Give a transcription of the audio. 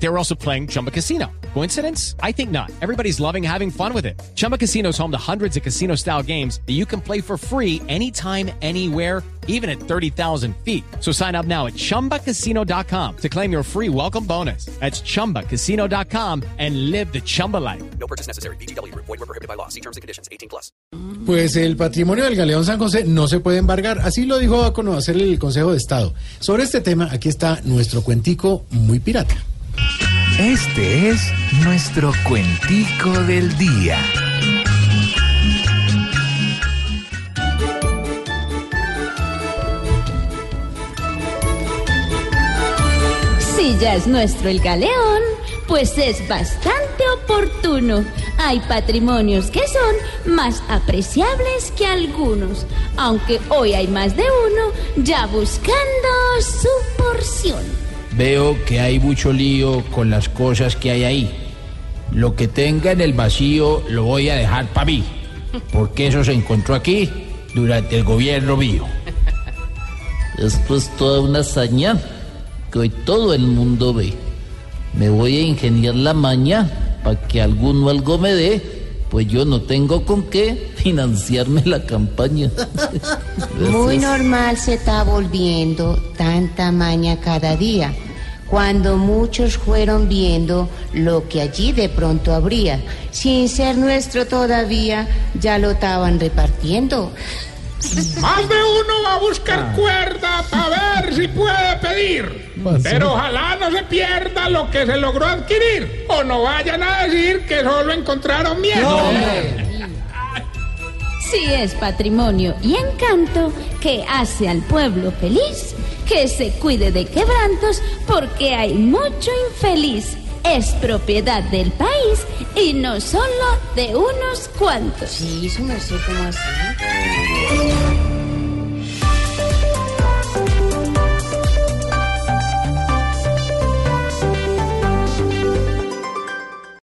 They were also playing Chumba Casino. Coincidence? I think not. Everybody's loving having fun with it. Chumba Casino is home to hundreds of casino style games that you can play for free anytime, anywhere, even at 30,000 feet. So sign up now at chumbacasino.com to claim your free welcome bonus. That's chumbacasino.com and live the Chumba life. No purchase necessary. BGW. Void were prohibited by law. See terms and conditions. 18 plus. Pues el patrimonio del Galeón San José no se puede embargar, así lo dijo a conocer el Consejo de Estado. Sobre este tema, aquí está nuestro cuentico muy pirata. Este es nuestro cuentico del día. Si ya es nuestro el galeón, pues es bastante oportuno. Hay patrimonios que son más apreciables que algunos, aunque hoy hay más de uno ya buscando su porción. Veo que hay mucho lío con las cosas que hay ahí. Lo que tenga en el vacío lo voy a dejar para mí, porque eso se encontró aquí durante el gobierno mío. Esto es toda una hazaña que hoy todo el mundo ve. Me voy a ingeniar la maña para que alguno algo me dé, pues yo no tengo con qué financiarme la campaña. Muy normal se está volviendo tanta maña cada día, cuando muchos fueron viendo lo que allí de pronto habría. Sin ser nuestro todavía, ya lo estaban repartiendo. Más de uno va a buscar cuerda para ver si puede pedir. Pero ojalá no se pierda lo que se logró adquirir. O no vayan a decir que solo encontraron miedo. Si es patrimonio y encanto que hace al pueblo feliz, que se cuide de quebrantos porque hay mucho infeliz. Es propiedad del país y no solo de unos cuantos. Sí, cómo así.